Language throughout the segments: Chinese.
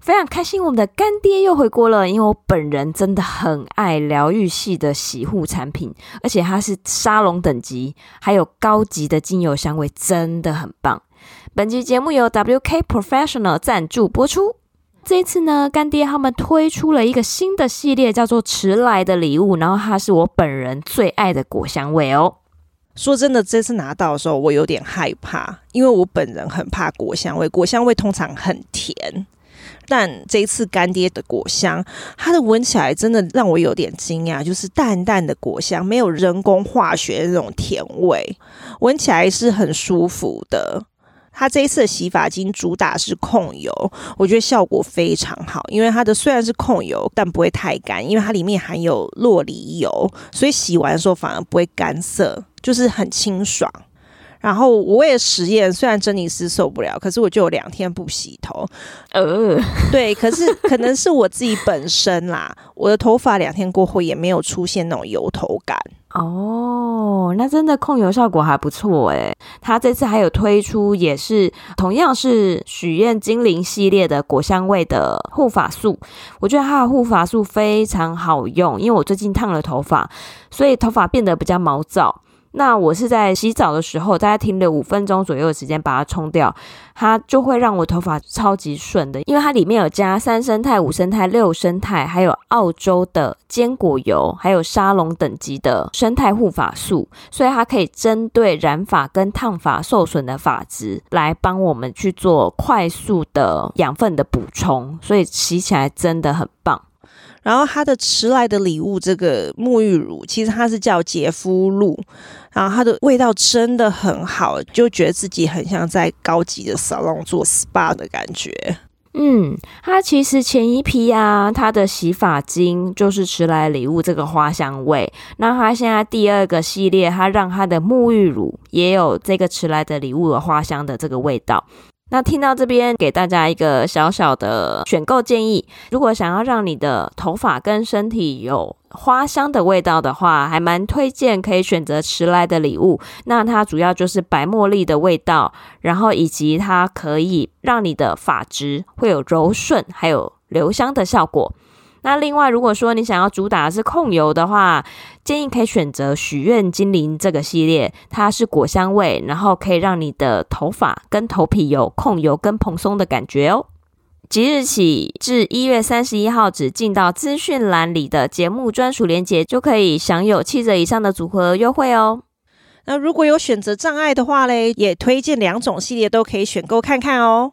非常开心，我们的干爹又回国了。因为我本人真的很爱疗愈系的洗护产品，而且它是沙龙等级，还有高级的精油香味，真的很棒。本期节目由 WK Professional 赞助播出。这一次呢，干爹他们推出了一个新的系列，叫做迟来的礼物，然后它是我本人最爱的果香味哦。说真的，这次拿到的时候，我有点害怕，因为我本人很怕果香味。果香味通常很甜，但这一次干爹的果香，它的闻起来真的让我有点惊讶，就是淡淡的果香，没有人工化学那种甜味，闻起来是很舒服的。它这一次的洗发精主打是控油，我觉得效果非常好，因为它的虽然是控油，但不会太干，因为它里面含有洛梨油，所以洗完的时候反而不会干涩，就是很清爽。然后我也实验，虽然珍妮斯受不了，可是我就有两天不洗头。呃，对，可是可能是我自己本身啦，我的头发两天过后也没有出现那种油头感。哦，那真的控油效果还不错诶。它这次还有推出，也是同样是许愿精灵系列的果香味的护发素。我觉得它的护发素非常好用，因为我最近烫了头发，所以头发变得比较毛躁。那我是在洗澡的时候，大概停留五分钟左右的时间把它冲掉，它就会让我头发超级顺的，因为它里面有加三生肽、五生肽、六生肽，还有澳洲的坚果油，还有沙龙等级的生态护发素，所以它可以针对染发跟烫发受损的发质来帮我们去做快速的养分的补充，所以洗起来真的很棒。然后它的迟来的礼物这个沐浴乳，其实它是叫洁肤露，然后它的味道真的很好，就觉得自己很像在高级的 salon 做 SPA 的感觉。嗯，它其实前一批啊，它的洗发精就是迟来礼物这个花香味，那它现在第二个系列，它让它的沐浴乳也有这个迟来的礼物的花香的这个味道。那听到这边，给大家一个小小的选购建议：如果想要让你的头发跟身体有花香的味道的话，还蛮推荐可以选择迟来的礼物。那它主要就是白茉莉的味道，然后以及它可以让你的发质会有柔顺，还有留香的效果。那另外，如果说你想要主打的是控油的话，建议可以选择许愿精灵这个系列，它是果香味，然后可以让你的头发跟头皮有控油跟蓬松的感觉哦。即日起至一月三十一号止，进到资讯栏里的节目专属链接，就可以享有七折以上的组合优惠哦。那如果有选择障碍的话嘞，也推荐两种系列都可以选购看看哦。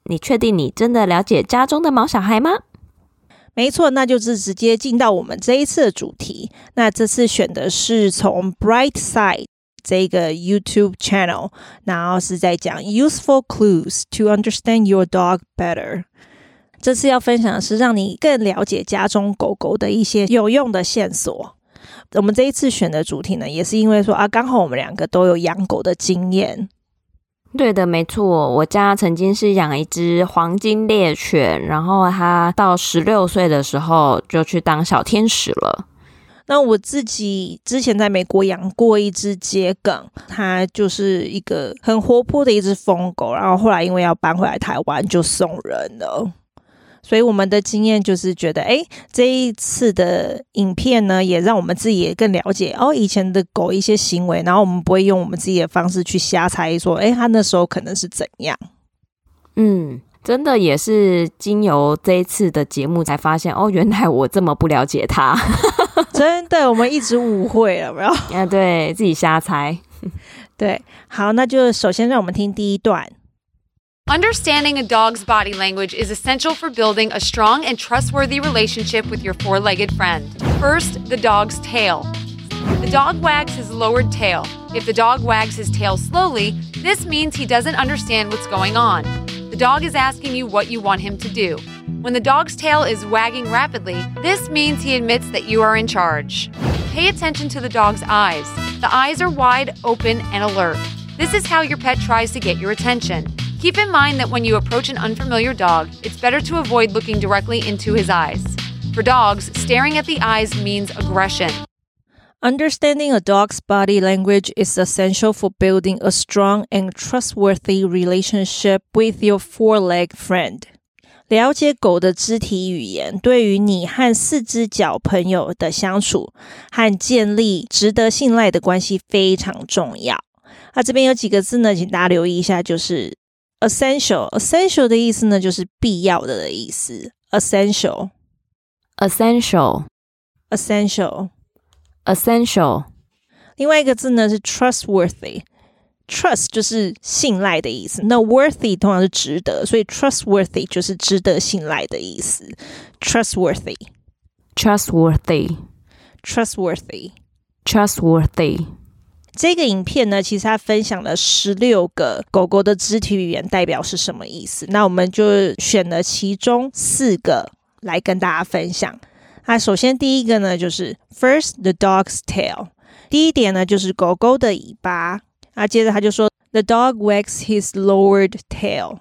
你确定你真的了解家中的毛小孩吗？没错，那就是直接进到我们这一次的主题。那这次选的是从 Bright Side 这个 YouTube channel，然后是在讲 Useful Clues to Understand Your Dog Better。这次要分享的是让你更了解家中狗狗的一些有用的线索。我们这一次选的主题呢，也是因为说啊，刚好我们两个都有养狗的经验。对的，没错，我家曾经是养一只黄金猎犬，然后它到十六岁的时候就去当小天使了。那我自己之前在美国养过一只桔梗，它就是一个很活泼的一只疯狗，然后后来因为要搬回来台湾，就送人了。所以我们的经验就是觉得，哎，这一次的影片呢，也让我们自己也更了解哦，以前的狗一些行为，然后我们不会用我们自己的方式去瞎猜，说，哎，它那时候可能是怎样。嗯，真的也是经由这一次的节目才发现，哦，原来我这么不了解它。真的，我们一直误会了，没有？啊，对，自己瞎猜。对，好，那就首先让我们听第一段。Understanding a dog's body language is essential for building a strong and trustworthy relationship with your four legged friend. First, the dog's tail. The dog wags his lowered tail. If the dog wags his tail slowly, this means he doesn't understand what's going on. The dog is asking you what you want him to do. When the dog's tail is wagging rapidly, this means he admits that you are in charge. Pay attention to the dog's eyes. The eyes are wide, open, and alert. This is how your pet tries to get your attention. Keep in mind that when you approach an unfamiliar dog, it's better to avoid looking directly into his eyes. For dogs, staring at the eyes means aggression. Understanding a dog's body language is essential for building a strong and trustworthy relationship with your four-leg friend. 了解狗的肢体语言，对于你和四只脚朋友的相处和建立值得信赖的关系非常重要。那这边有几个字呢，请大家留意一下，就是 essential。essential 的意思呢，就是必要的的意思。essential，essential，essential。essential，另外一个字呢是 trustworthy，trust 就是信赖的意思。那 worthy 通常是值得，所以 trustworthy 就是值得信赖的意思。trustworthy，trustworthy，trustworthy。 这个影片呢，其实它分享了十六个狗狗的肢体语言代表是什么意思。那我们就选了其中四个来跟大家分享。那首先第一个呢，就是 first the dog's tail。第一点呢，就是狗狗的尾巴。啊，接着他就说 the dog wags his lowered tail。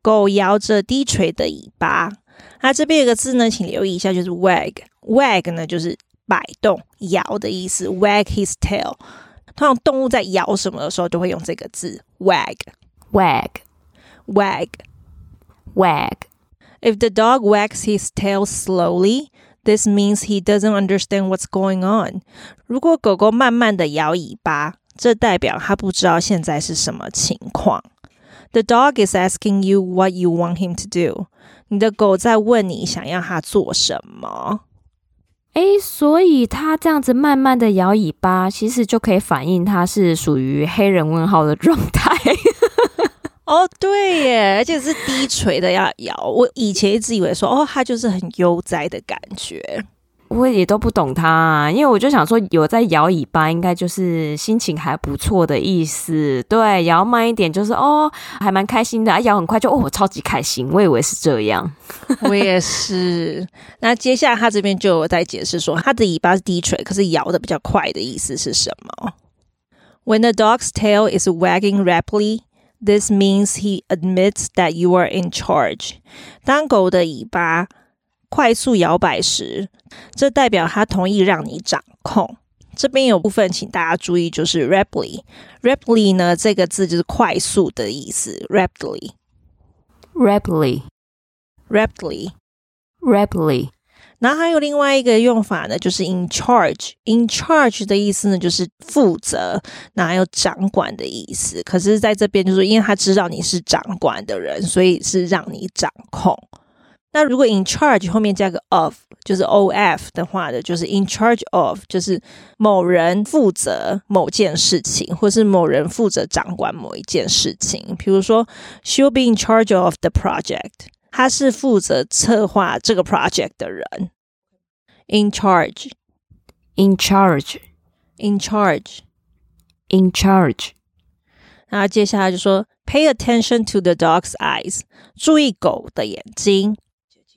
狗摇着低垂的尾巴。那这边有个字呢，请留意一下，就是 wag。wag 呢，就是摆动、摇的意思。wag his tail。通常动物在摇什么的时候，都会用这个字 wag。wag。wag。wag。If the dog wags his tail slowly。This means he doesn't understand what's going on。如果狗狗慢慢的摇尾巴，这代表它不知道现在是什么情况。The dog is asking you what you want him to do。你的狗在问你想要它做什么？ 诶，所以它这样子慢慢的摇尾巴，其实就可以反映它是属于黑人问号的状态。哦，对耶，而且是低垂的要摇。我以前一直以为说，哦，它就是很悠哉的感觉。我也都不懂他啊，因为我就想说，有在摇尾巴，应该就是心情还不错的意思。对，摇慢一点就是哦，还蛮开心的。啊，摇很快就哦，我超级开心。我以为是这样，我也是。那接下来他这边就有在解释说，他的尾巴是低垂，可是摇的比较快的意思是什么？When the dog's tail is wagging rapidly. This means he admits that you are in charge. 当狗的尾巴快速摇摆时，这代表他同意让你掌控。这边有部分，请大家注意，就是 rapidly。rapidly 呢，这个字就是快速的意思。，rapidly，rapidly，rapidly，rapidly。然后还有另外一个用法呢，就是 in charge。in charge 的意思呢，就是负责，那还有掌管的意思。可是在这边就是，因为他知道你是掌管的人，所以是让你掌控。那如果 in charge 后面加个 of，就是 of 的话呢，就是 in charge of，就是某人负责某件事情，或是某人负责掌管某一件事情。比如说，she'll be in charge of the project。他是负责策划这个 project 的人。In charge, in charge, in charge, in charge。然后接下来就说，pay attention to the dog's eyes，注意狗的眼睛。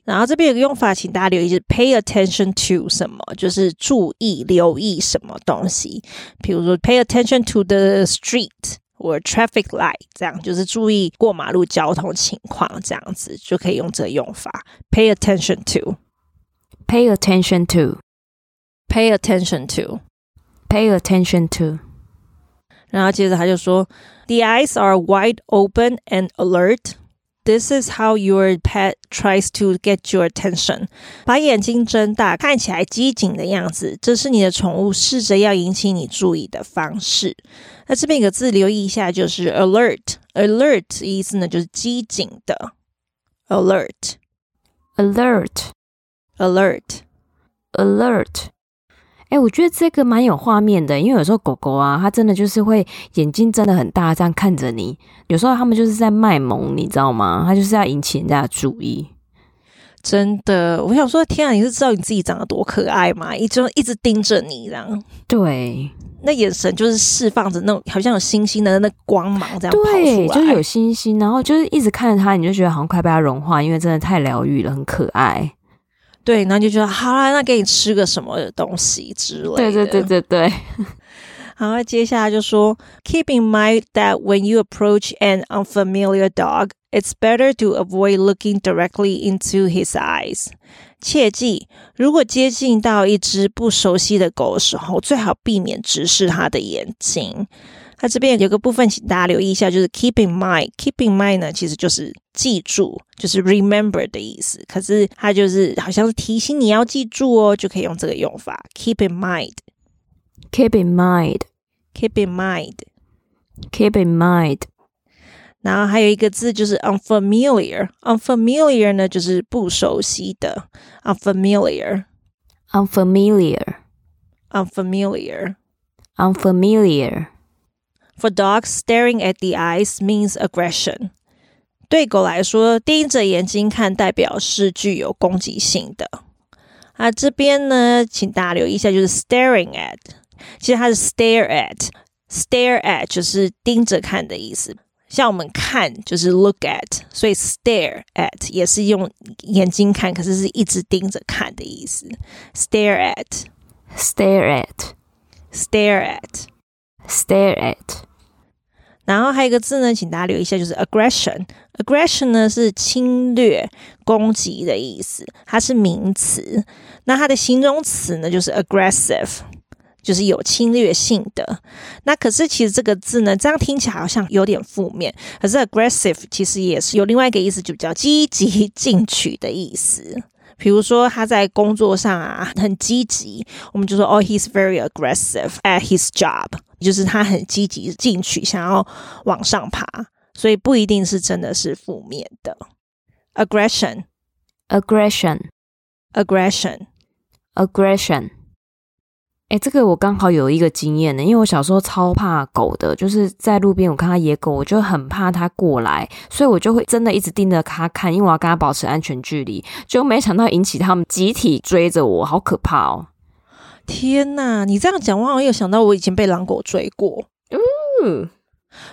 然后这边有个用法，请大家留意，是 pay attention to 什么，就是注意、留意什么东西。比如说，pay attention to the street 或 traffic light，这样就是注意过马路交通情况，这样子就可以用这个用法，pay attention to。Pay attention to. Pay attention to. Pay attention to. 然后接着他就说，The eyes are wide open and alert. This is how your pet tries to get your attention. 把眼睛睁大，看起来机警的样子，这是你的宠物试着要引起你注意的方式。那这边有个字留意一下，就是 alert。alert 意思呢，就是机警的。alert。 哎，我觉得这个蛮有画面的，因为有时候狗狗啊，它真的就是会眼睛睁得很大，这样看着你。有时候他们就是在卖萌，你知道吗？它就是要引起人家的注意。真的，我想说，天啊，你是知道你自己长得多可爱吗？一直一直盯着你，这样。对，那眼神就是释放着那种好像有星星的那光芒，这样。对，就是有星星，然后就是一直看着它，你就觉得好像快被它融化，因为真的太疗愈了，很可爱。对，然后就觉得好啦，那给你吃个什么东西之类的。对对对对对。好，那接下来就说，Keep in mind that when you approach an unfamiliar dog, it's better to avoid looking directly into his eyes. 切记，如果接近到一只不熟悉的狗的时候，最好避免直视它的眼睛。它这边有个部分，请大家留意一下，就是 Keep in mind。Keep in mind 呢，其实就是记住，就是 remember 的意思。可是它就是好像是提醒你要记住哦，就可以用这个用法，Keep in mind。Keep in mind, keep in mind, keep in mind。然后还有一个字就是 unfamiliar。unfamiliar 呢，就是不熟悉的。unfamiliar, unfamiliar, unfamiliar, unfamiliar。For dogs, staring at the eyes means aggression。对狗来说，盯着眼睛看代表是具有攻击性的。啊，这边呢，请大家留意一下，就是 staring at。其实它是 stare at，stare at 就是盯着看的意思。像我们看就是 look at，所以 stare at 也是用眼睛看，可是是一直盯着看的意思。stare at，stare at，stare Stare at。然后还有一个字呢，请大家留意一下，就是 aggression。aggression 呢是侵略、攻击的意思，它是名词。那它的形容词呢，就是 aggressive。就是有侵略性的，那可是其实这个字呢，这样听起来好像有点负面。可是 aggressive 其实也是有另外一个意思，就比较积极进取的意思。比如说他在工作上啊很积极，我们就说哦，he's very aggressive at his job，就是他很积极进取，想要往上爬。所以不一定是真的是负面的。aggression, aggression, aggression, aggression。哎，这个我刚好有一个经验呢，因为我小时候超怕狗的，就是在路边我看到野狗，我就很怕它过来，所以我就会真的一直盯着它看，因为我要跟它保持安全距离。就没想到引起他们集体追着我，好可怕哦！天哪，你这样讲，我好像有想到我以前被狼狗追过，嗯，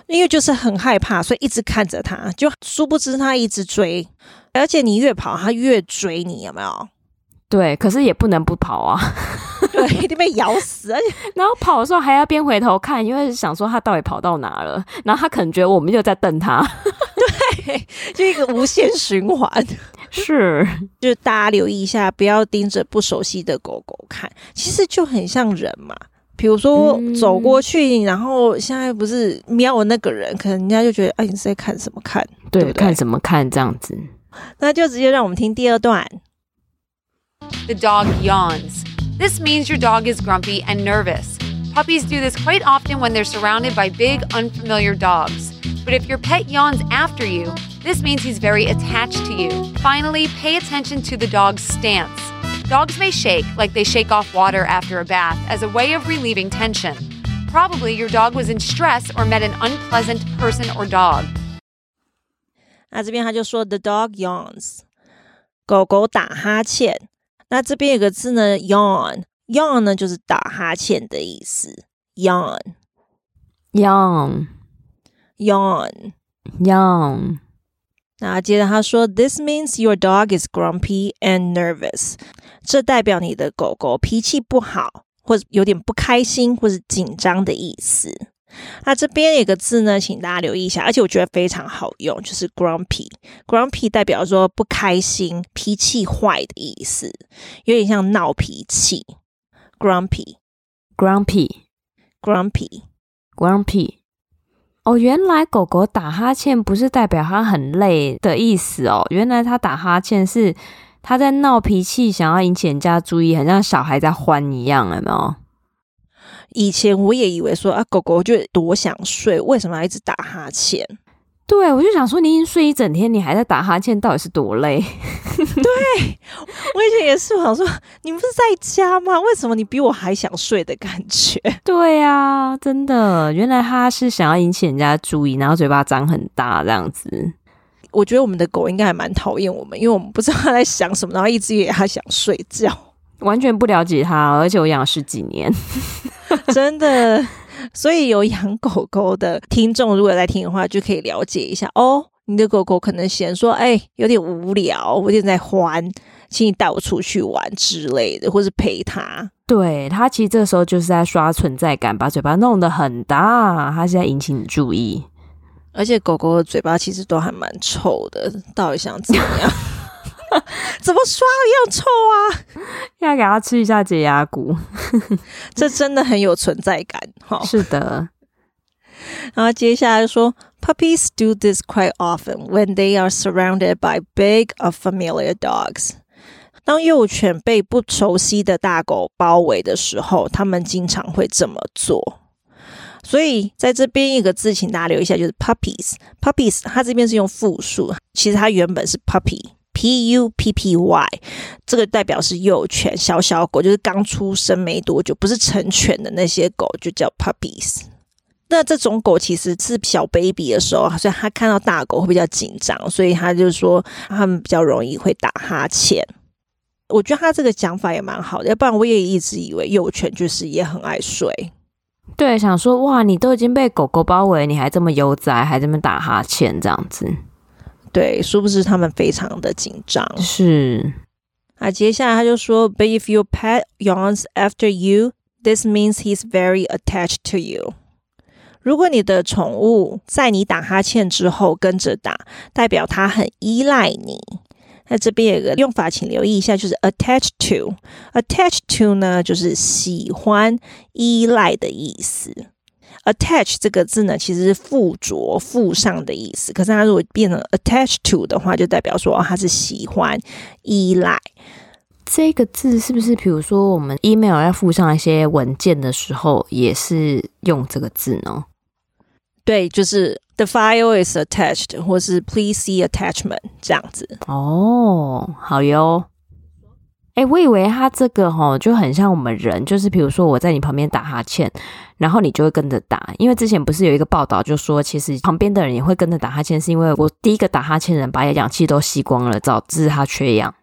因为就是很害怕，所以一直看着它，就殊不知它一直追，而且你越跑，它越追你，有没有？对，可是也不能不跑啊。对，一定被咬死，而且 然后跑的时候还要边回头看，因为想说他到底跑到哪了。然后他可能觉得我们就在瞪他，对，就一个无限循环。是，就是大家留意一下，不要盯着不熟悉的狗狗看，其实就很像人嘛。比如说走过去，然后现在不是瞄我那个人，可能人家就觉得，哎，你是在看什么看？对，对对看什么看这样子。那就直接让我们听第二段。The dog yawns. This means your dog is grumpy and nervous. Puppies do this quite often when they're surrounded by big, unfamiliar dogs. But if your pet yawns after you, this means he's very attached to you. Finally, pay attention to the dog's stance. Dogs may shake like they shake off water after a bath as a way of relieving tension. Probably your dog was in stress or met an unpleasant person or dog. 那这边他就说 the dog yawns，狗狗打哈欠。那这边有个字呢，yawn，yawn 呢就是打哈欠的意思，yawn，yawn，yawn。 那接着他说，this means your dog is grumpy and nervous，这代表你的狗狗脾气不好，或者有点不开心，或是紧张的意思。那这边有个字呢，请大家留意一下，而且我觉得非常好用，就是 grumpy。grumpy 代表说不开心、脾气坏的意思，有点像闹脾气。grumpy，grumpy，grumpy，grumpy。哦，原来狗狗打哈欠不是代表它很累的意思哦，原来它打哈欠是它在闹脾气，想要引起人家注意，很像小孩在欢一样，有没有？以前我也以为说啊，狗狗就多想睡，为什么要一直打哈欠？对，我就想说，你已经睡一整天，你还在打哈欠，到底是多累？对，我以前也是，我想说，你不是在家吗？为什么你比我还想睡的感觉？对呀、啊，真的，原来他是想要引起人家注意，然后嘴巴张很大这样子。我觉得我们的狗应该还蛮讨厌我们，因为我们不知道它在想什么，然后一直以为它想睡觉，完全不了解它，而且我养了十几年，真的。所以有养狗狗的听众，如果在听的话，就可以了解一下哦。你的狗狗可能嫌说，哎，有点无聊，我有点在欢，请你带我出去玩之类的，或是陪他。对，他其实这时候就是在刷存在感，把嘴巴弄得很大，他是在引起你注意。而且狗狗的嘴巴其实都还蛮臭的，到底想怎么样？怎么刷一样臭啊？要给它吃一下解压骨，这真的很有存在感。哈，是的。然后接下来说，Puppies do this quite often when they are surrounded by big or familiar dogs。当幼犬被不熟悉的大狗包围的时候，他们经常会这么做。所以在这边一个字，请大家留意一下，就是 puppies。puppies 它这边是用复数，其实它原本是 puppy，p u p p y，这个代表是幼犬、小小狗，就是刚出生没多久，不是成犬的那些狗，就叫 puppies。那这种狗其实是小 baby 的时候，所以它看到大狗会比较紧张，所以它就说它们比较容易会打哈欠。我觉得他这个讲法也蛮好的，要不然我也一直以为幼犬就是也很爱睡。对，想说哇，你都已经被狗狗包围，你还这么悠哉，还这么打哈欠这样子。对，殊不知他们非常的紧张。是。啊，接下来他就说，But if your pet yawns after you, this means he's very attached to you。如果你的宠物在你打哈欠之后跟着打，代表它很依赖你。那这边有个用法，请留意一下，就是 attach to。attach to 呢，就是喜欢、依赖的意思。attach 这个字呢，其实是附着、附上的意思。可是它如果变成 attach to 的话，就代表说它是喜欢、依赖。这个字是不是，比如说我们 email 要附上一些文件的时候，也是用这个字呢？对，就是 the file is attached，或是 please see attachment 这样子。哦，好哟。哎，我以为他这个齁就很像我们人，就是比如说我在你旁边打哈欠，然后你就会跟着打。因为之前不是有一个报道，就说其实旁边的人也会跟着打哈欠，是因为我第一个打哈欠的人把氧气都吸光了，导致他缺氧。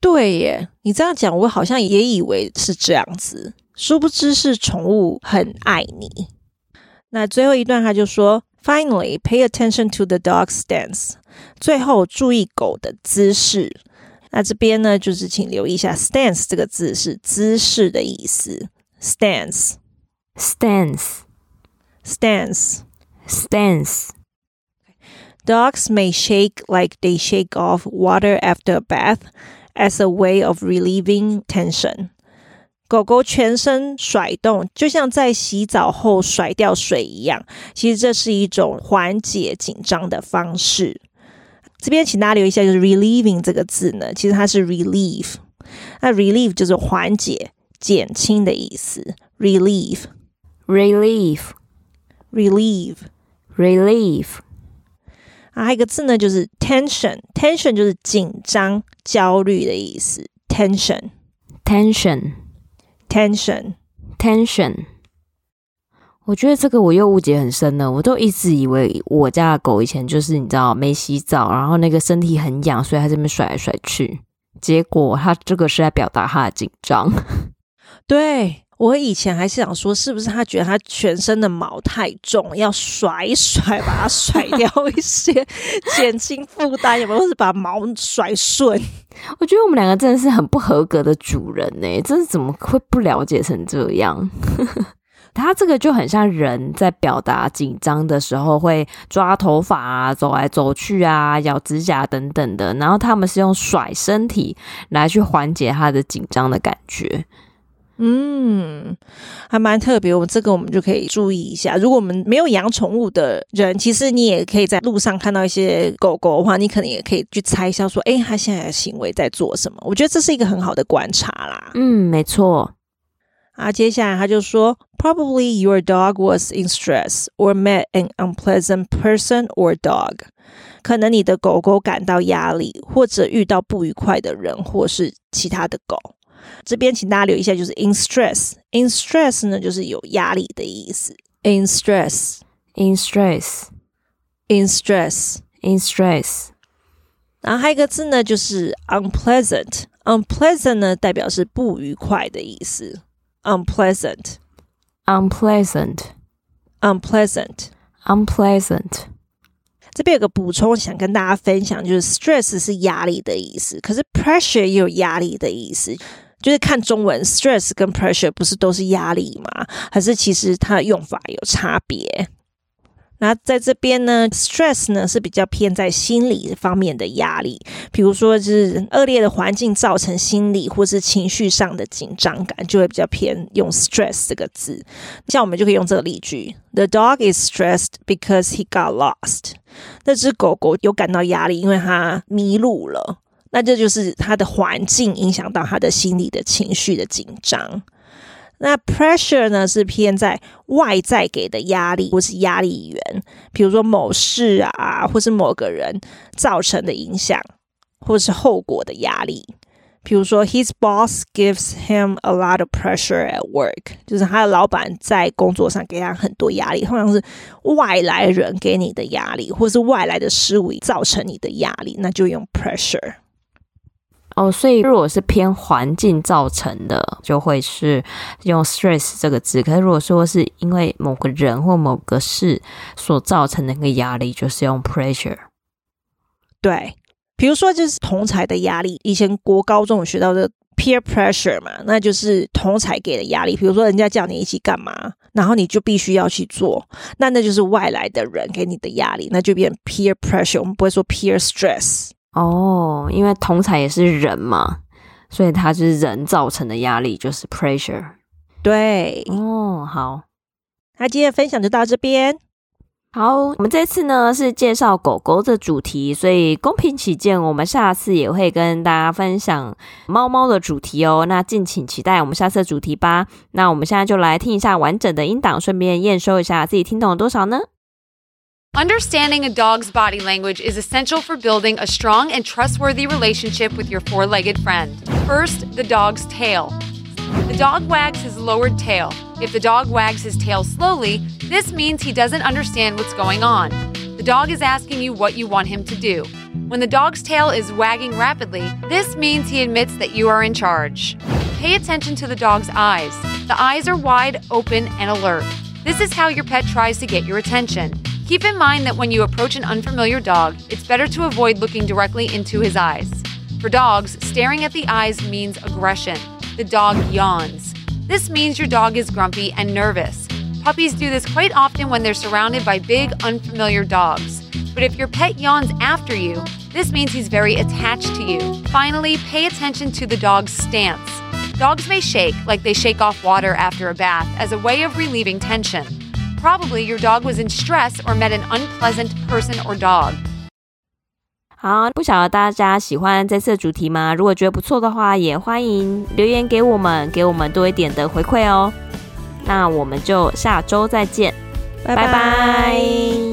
对耶，你这样讲，我好像也以为是这样子，殊不知是宠物很爱你。那最后一段他就说，Finally, pay attention to the dog's stance。最后注意狗的姿势。那这边呢，就是请留意一下，stance 这个字是姿势的意思。stance，stance，stance，stance。Dogs may shake like they shake off water after a bath as a way of relieving tension。 狗狗全身甩动，就像在洗澡后甩掉水一样。其实这是一种缓解紧张的方式。这边请大家留意一下，就是 relieving 这个字呢，其实它是 relieve。那 relieve 就是缓解、减轻的意思。relieve，relieve，relieve，relieve。啊，还有一个字呢，就是 tension，tension 就是紧张、焦虑的意思。tension，tension。Tension, tension。我觉得这个我又误解很深了。我都一直以为我家的狗以前就是你知道没洗澡，然后那个身体很痒，所以它这边甩来甩去。结果它这个是在表达它的紧张。对。我以前还是想说，是不是他觉得他全身的毛太重，要甩一甩，把它甩 掉一些，减轻负担，有没有？或是把毛甩顺？我觉得我们两个真的是很不合格的主人呢、欸，这是怎么会不了解成这样？他这个就很像人在表达紧张的时候会抓头发啊，走来走去啊，咬指甲等等的，然后他们是用甩身体来去缓解他的紧张的感觉。嗯，还蛮特别。我们这个我们就可以注意一下。如果我们没有养宠物的人，其实你也可以在路上看到一些狗狗的话，你可能也可以去猜一下，说，诶，它现在的行为在做什么？我觉得这是一个很好的观察啦。嗯，没错。啊，接下来他就说，Probably your dog was in stress or met an unpleasant person or dog。可能你的狗狗感到压力，或者遇到不愉快的人，或是其他的狗。这边请大家留意一下，就是 in stress。in stress 呢，就是有压力的意思。in stress，in stress，in stress，in stress。然后还有一个字呢，就是 unpleasant。unpleasant 呢，代表是不愉快的意思。unpleasant，unpleasant，unpleasant，unpleasant。这边有个补充，想跟大家分享，就是 stress 是压力的意思，可是 pressure 也有压力的意思。就是看中文，stress 跟 pressure 不是都是压力吗？还是其实它的用法有差别？那在这边呢，stress 呢是比较偏在心理方面的压力，比如说是恶劣的环境造成心理或是情绪上的紧张感，就会比较偏用 stress 这个字。像我们就可以用这个例句：The dog is stressed because he got lost。那只狗狗有感到压力，因为它迷路了。那这就是他的环境影响到他的心理的情绪的紧张。那 pressure 呢是偏在外在给的压力或是压力源，比如说某事啊，或是某个人造成的影响，或是后果的压力。比如说，his boss gives him a lot of pressure at work，就是他的老板在工作上给他很多压力，通常是外来人给你的压力，或是外来的事物造成你的压力，那就用 pressure。哦，所以如果是偏环境造成的，就会是用 stress 这个字。可是如果说是因为某个人或某个事所造成的那个压力，就是用 pressure。对，比如说就是同才的压力，以前国高中有学到的 peer pressure 嘛，那就是同才给的压力。比如说人家叫你一起干嘛，然后你就必须要去做，那那就是外来的人给你的压力，那就变 peer pressure。我们不会说 peer stress。哦，因为同才也是人嘛，所以他就是人造成的压力，就是 pressure。对，哦，好，那今天的分享就到这边。好，我们这次呢是介绍狗狗的主题，所以公平起见，我们下次也会跟大家分享猫猫的主题哦。那敬请期待我们下次的主题吧。那我们现在就来听一下完整的音档，顺便验收一下自己听懂了多少呢？Understanding a dog's body language is essential for building a strong and trustworthy relationship with your four legged friend. First, the dog's tail. The dog wags his lowered tail. If the dog wags his tail slowly, this means he doesn't understand what's going on. The dog is asking you what you want him to do. When the dog's tail is wagging rapidly, this means he admits that you are in charge. Pay attention to the dog's eyes. The eyes are wide, open, and alert. This is how your pet tries to get your attention. Keep in mind that when you approach an unfamiliar dog, it's better to avoid looking directly into his eyes. For dogs, staring at the eyes means aggression. The dog yawns. This means your dog is grumpy and nervous. Puppies do this quite often when they're surrounded by big, unfamiliar dogs. But if your pet yawns after you, this means he's very attached to you. Finally, pay attention to the dog's stance. Dogs may shake like they shake off water after a bath as a way of relieving tension. Probably your dog was in stress or met an unpleasant person or dog. 好，不晓得大家喜欢这次的主题吗？如果觉得不错的话，也欢迎留言给我们，给我们多一点的回馈哦。那我们就下周再见，拜拜。拜拜。